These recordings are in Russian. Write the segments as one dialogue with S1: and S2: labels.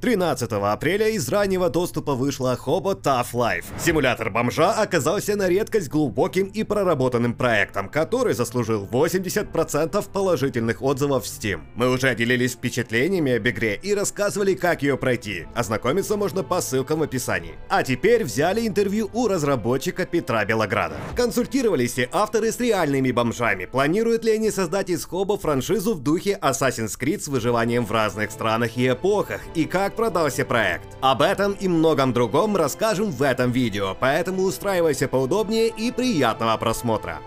S1: 13 апреля из раннего доступа вышла Hobo Tough Life. Симулятор бомжа оказался на редкость глубоким и проработанным проектом, который заслужил 80% положительных отзывов в Steam. Мы уже делились впечатлениями об игре и рассказывали, как ее пройти. Ознакомиться можно по ссылкам в описании. А теперь взяли интервью у разработчика Петра Белограда. Консультировались и авторы с реальными бомжами. Планируют ли они создать из Hobo франшизу в духе Assassin's Creed с выживанием в разных странах и эпохах? И как как продался проект. Об этом и многом другом расскажем в этом видео, поэтому устраивайся поудобнее и приятного просмотра.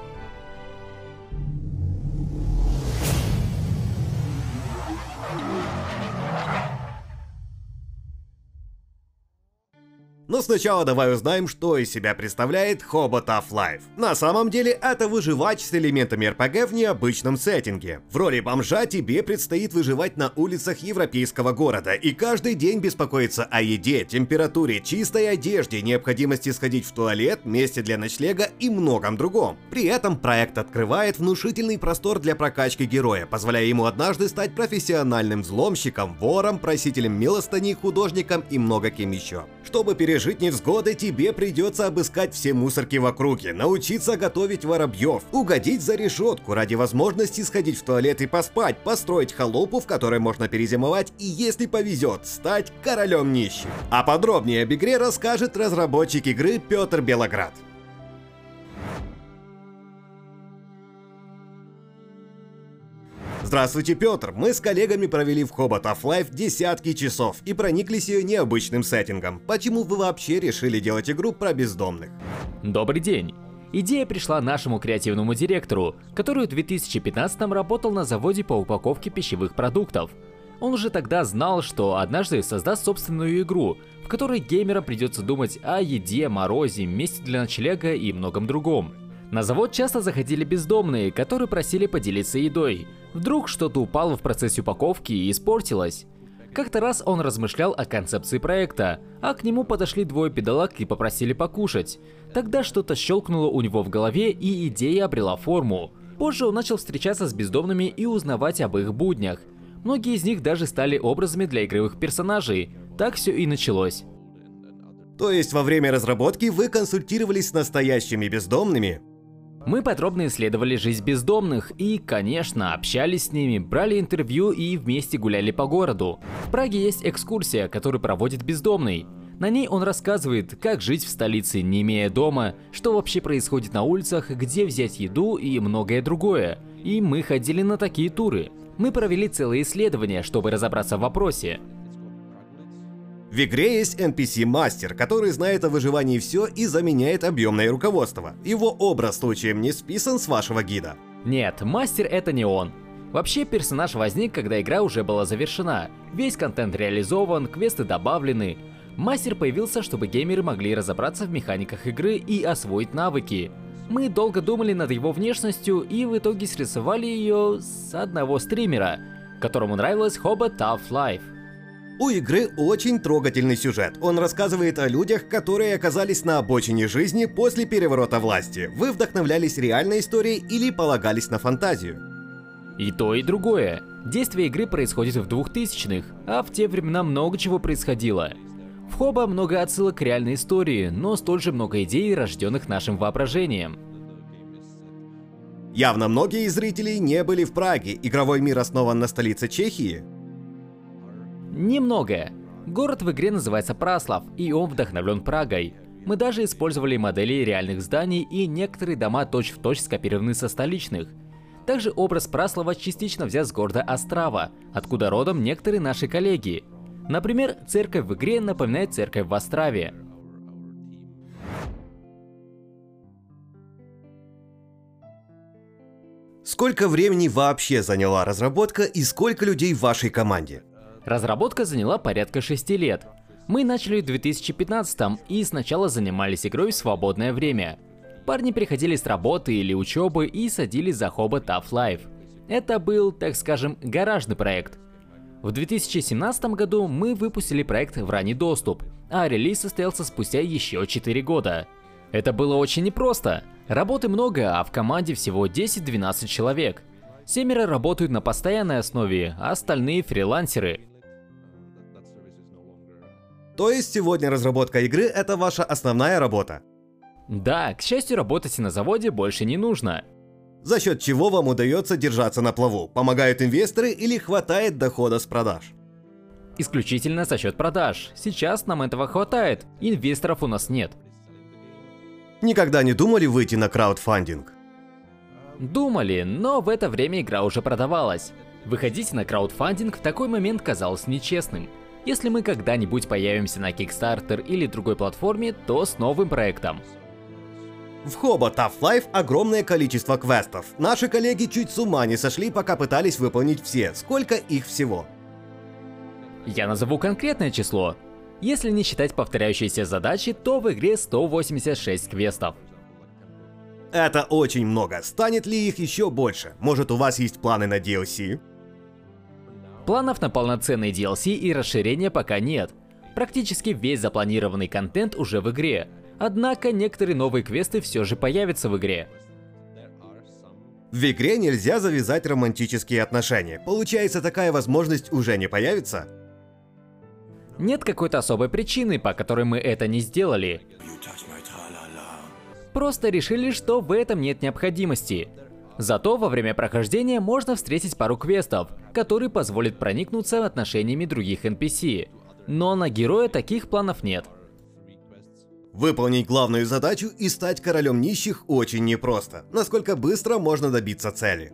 S1: Но сначала давай узнаем, что из себя представляет Hobo Tough Life. На самом деле, это выживач с элементами РПГ в необычном сеттинге. В роли бомжа тебе предстоит выживать на улицах европейского города и каждый день беспокоиться о еде, температуре, чистой одежде, необходимости сходить в туалет, месте для ночлега и многом другом. При этом проект открывает внушительный простор для прокачки героя, позволяя ему однажды стать профессиональным взломщиком, вором, просителем милостыни, художником и много кем еще. Чтобы пережить пережить невзгоды, тебе придется обыскать все мусорки в округе, научиться готовить воробьев, угодить за решетку ради возможности сходить в туалет и поспать, построить халупу, в которой можно перезимовать и, если повезет, стать королем нищих. А подробнее об игре расскажет разработчик игры Петр Белоград. Здравствуйте, Петр! Мы с коллегами провели в Hobot of Life десятки часов и прониклись ее необычным сеттингом. Почему вы вообще решили делать игру про бездомных?
S2: Добрый день! Идея пришла нашему креативному директору, который в 2015 работал на заводе по упаковке пищевых продуктов. Он уже тогда знал, что однажды создаст собственную игру, в которой геймерам придется думать о еде, морозе, месте для ночлега и многом другом. На завод часто заходили бездомные, которые просили поделиться едой. Вдруг что-то упало в процессе упаковки и испортилось. Как-то раз он размышлял о концепции проекта, а к нему подошли двое педалак и попросили покушать. Тогда что-то щелкнуло у него в голове и идея обрела форму. Позже он начал встречаться с бездомными и узнавать об их буднях. Многие из них даже стали образами для игровых персонажей. Так все и началось.
S1: То есть во время разработки вы консультировались с настоящими бездомными?
S2: Мы подробно исследовали жизнь бездомных и, конечно, общались с ними, брали интервью и вместе гуляли по городу. В Праге есть экскурсия, которую проводит бездомный. На ней он рассказывает, как жить в столице, не имея дома, что вообще происходит на улицах, где взять еду и многое другое. И мы ходили на такие туры. Мы провели целые исследования, чтобы разобраться в вопросе.
S1: В игре есть NPC-мастер, который знает о выживании все и заменяет объемное руководство. Его образ случаем не списан с вашего гида.
S2: Нет, мастер это не он. Вообще, персонаж возник, когда игра уже была завершена. Весь контент реализован, квесты добавлены. Мастер появился, чтобы геймеры могли разобраться в механиках игры и освоить навыки. Мы долго думали над его внешностью и в итоге срисовали ее с одного стримера, которому нравилась Hobbit Tough Life.
S1: У игры очень трогательный сюжет. Он рассказывает о людях, которые оказались на обочине жизни после переворота власти. Вы вдохновлялись реальной историей или полагались на фантазию?
S2: И то, и другое. Действие игры происходит в 2000-х, а в те времена много чего происходило. В Хоба много отсылок к реальной истории, но столь же много идей, рожденных нашим воображением.
S1: Явно многие из зрителей не были в Праге. Игровой мир основан на столице Чехии.
S2: Немного. Город в игре называется Праслав, и он вдохновлен Прагой. Мы даже использовали модели реальных зданий и некоторые дома точь-в-точь -точь скопированы со столичных. Также образ Праслава частично взят с города Острава, откуда родом некоторые наши коллеги. Например, церковь в игре напоминает церковь в Острове.
S1: Сколько времени вообще заняла разработка и сколько людей в вашей команде?
S2: Разработка заняла порядка 6 лет. Мы начали в 2015 и сначала занимались игрой в свободное время. Парни приходили с работы или учебы и садились за Hobbit Tough Life. Это был, так скажем, гаражный проект. В 2017 году мы выпустили проект в ранний доступ, а релиз состоялся спустя еще 4 года. Это было очень непросто. Работы много, а в команде всего 10-12 человек. Семеро работают на постоянной основе, а остальные фрилансеры.
S1: То есть сегодня разработка игры это ваша основная работа.
S2: Да, к счастью, работать на заводе больше не нужно.
S1: За счет чего вам удается держаться на плаву? Помогают инвесторы или хватает дохода с продаж?
S2: Исключительно за счет продаж. Сейчас нам этого хватает, инвесторов у нас нет.
S1: Никогда не думали выйти на краудфандинг?
S2: Думали, но в это время игра уже продавалась. Выходить на краудфандинг в такой момент казалось нечестным. Если мы когда-нибудь появимся на Kickstarter или другой платформе, то с новым проектом.
S1: В Hobo Tough Life огромное количество квестов. Наши коллеги чуть с ума не сошли, пока пытались выполнить все. Сколько их всего?
S2: Я назову конкретное число. Если не считать повторяющиеся задачи, то в игре 186 квестов.
S1: Это очень много. Станет ли их еще больше? Может у вас есть планы на DLC?
S2: Планов на полноценный DLC и расширение пока нет. Практически весь запланированный контент уже в игре. Однако некоторые новые квесты все же появятся в игре.
S1: В игре нельзя завязать романтические отношения. Получается, такая возможность уже не появится?
S2: Нет какой-то особой причины, по которой мы это не сделали. Просто решили, что в этом нет необходимости. Зато во время прохождения можно встретить пару квестов, которые позволят проникнуться отношениями других NPC. Но на героя таких планов нет.
S1: Выполнить главную задачу и стать королем нищих очень непросто. Насколько быстро можно добиться цели?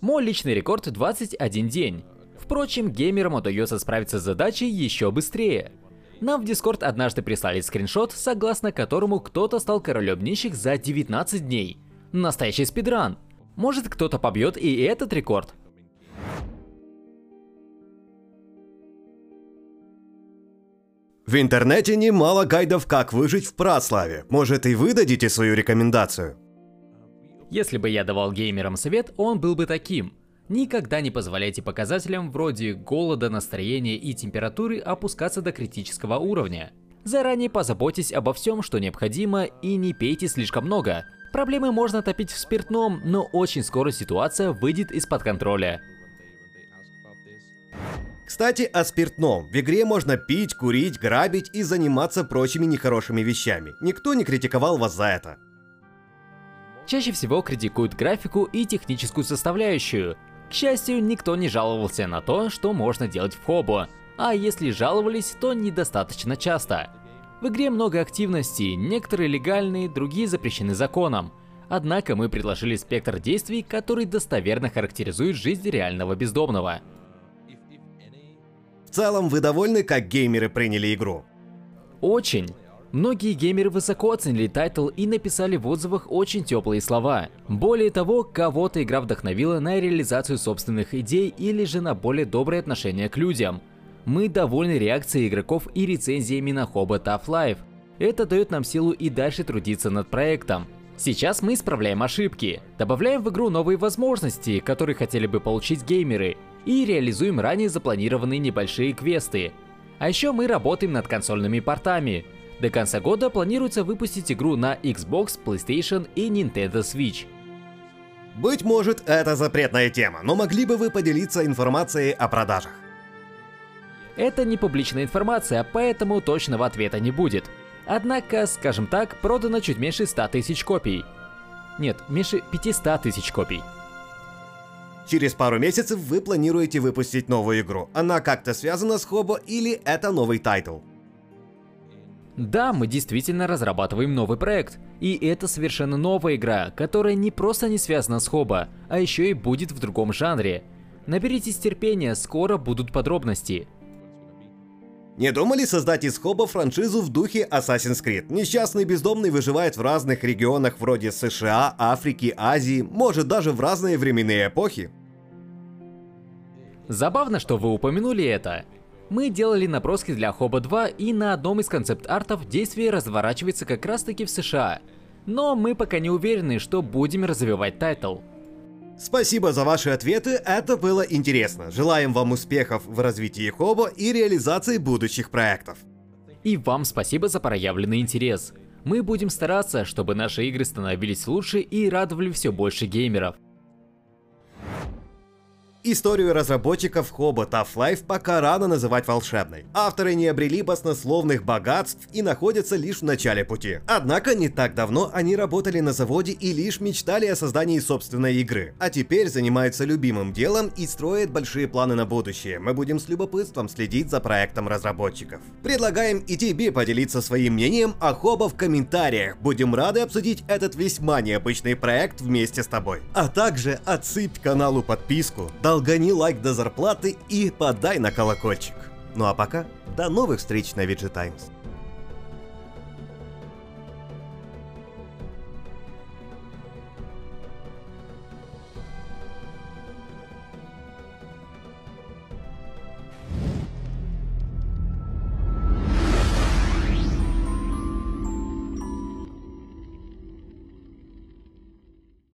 S2: Мой личный рекорд 21 день. Впрочем, геймерам удается справиться с задачей еще быстрее. Нам в Discord однажды прислали скриншот, согласно которому кто-то стал королем нищих за 19 дней. Настоящий спидран. Может кто-то побьет и этот рекорд?
S1: В интернете немало гайдов, как выжить в Праславе. Может и вы дадите свою рекомендацию?
S2: Если бы я давал геймерам совет, он был бы таким. Никогда не позволяйте показателям вроде голода, настроения и температуры опускаться до критического уровня. Заранее позаботьтесь обо всем, что необходимо, и не пейте слишком много. Проблемы можно топить в спиртном, но очень скоро ситуация выйдет из-под контроля.
S1: Кстати, о спиртном. В игре можно пить, курить, грабить и заниматься прочими нехорошими вещами. Никто не критиковал вас за это.
S2: Чаще всего критикуют графику и техническую составляющую. К счастью, никто не жаловался на то, что можно делать в Хобо. А если жаловались, то недостаточно часто. В игре много активностей, некоторые легальные, другие запрещены законом. Однако мы предложили спектр действий, который достоверно характеризует жизнь реального бездомного.
S1: В целом, вы довольны, как геймеры приняли игру?
S2: Очень. Многие геймеры высоко оценили тайтл и написали в отзывах очень теплые слова. Более того, кого-то игра вдохновила на реализацию собственных идей или же на более доброе отношение к людям. Мы довольны реакцией игроков и рецензиями на Hobo: Tough Life. Это дает нам силу и дальше трудиться над проектом. Сейчас мы исправляем ошибки, добавляем в игру новые возможности, которые хотели бы получить геймеры, и реализуем ранее запланированные небольшие квесты. А еще мы работаем над консольными портами. До конца года планируется выпустить игру на Xbox, PlayStation и Nintendo Switch.
S1: Быть может, это запретная тема, но могли бы вы поделиться информацией о продажах?
S2: Это не публичная информация, поэтому точного ответа не будет. Однако, скажем так, продано чуть меньше 100 тысяч копий. Нет, меньше 500 тысяч копий.
S1: Через пару месяцев вы планируете выпустить новую игру. Она как-то связана с Хобо или это новый тайтл?
S2: Да, мы действительно разрабатываем новый проект. И это совершенно новая игра, которая не просто не связана с Хобо, а еще и будет в другом жанре. Наберитесь терпения, скоро будут подробности.
S1: Не думали создать из Хоба франшизу в духе Assassin's Creed? Несчастный бездомный выживает в разных регионах вроде США, Африки, Азии, может даже в разные временные эпохи.
S2: Забавно, что вы упомянули это. Мы делали наброски для Хоба 2, и на одном из концепт-артов действие разворачивается как раз таки в США. Но мы пока не уверены, что будем развивать тайтл.
S1: Спасибо за ваши ответы, это было интересно. Желаем вам успехов в развитии Хобо и реализации будущих проектов.
S2: И вам спасибо за проявленный интерес. Мы будем стараться, чтобы наши игры становились лучше и радовали все больше геймеров.
S1: Историю разработчиков Hobo Tough Life пока рано называть волшебной. Авторы не обрели баснословных богатств и находятся лишь в начале пути. Однако не так давно они работали на заводе и лишь мечтали о создании собственной игры. А теперь занимаются любимым делом и строят большие планы на будущее. Мы будем с любопытством следить за проектом разработчиков. Предлагаем и тебе поделиться своим мнением о Hobo в комментариях. Будем рады обсудить этот весьма необычный проект вместе с тобой. А также отсыпь каналу подписку, долгани лайк до зарплаты и подай на колокольчик. Ну а пока, до новых встреч на VG Times.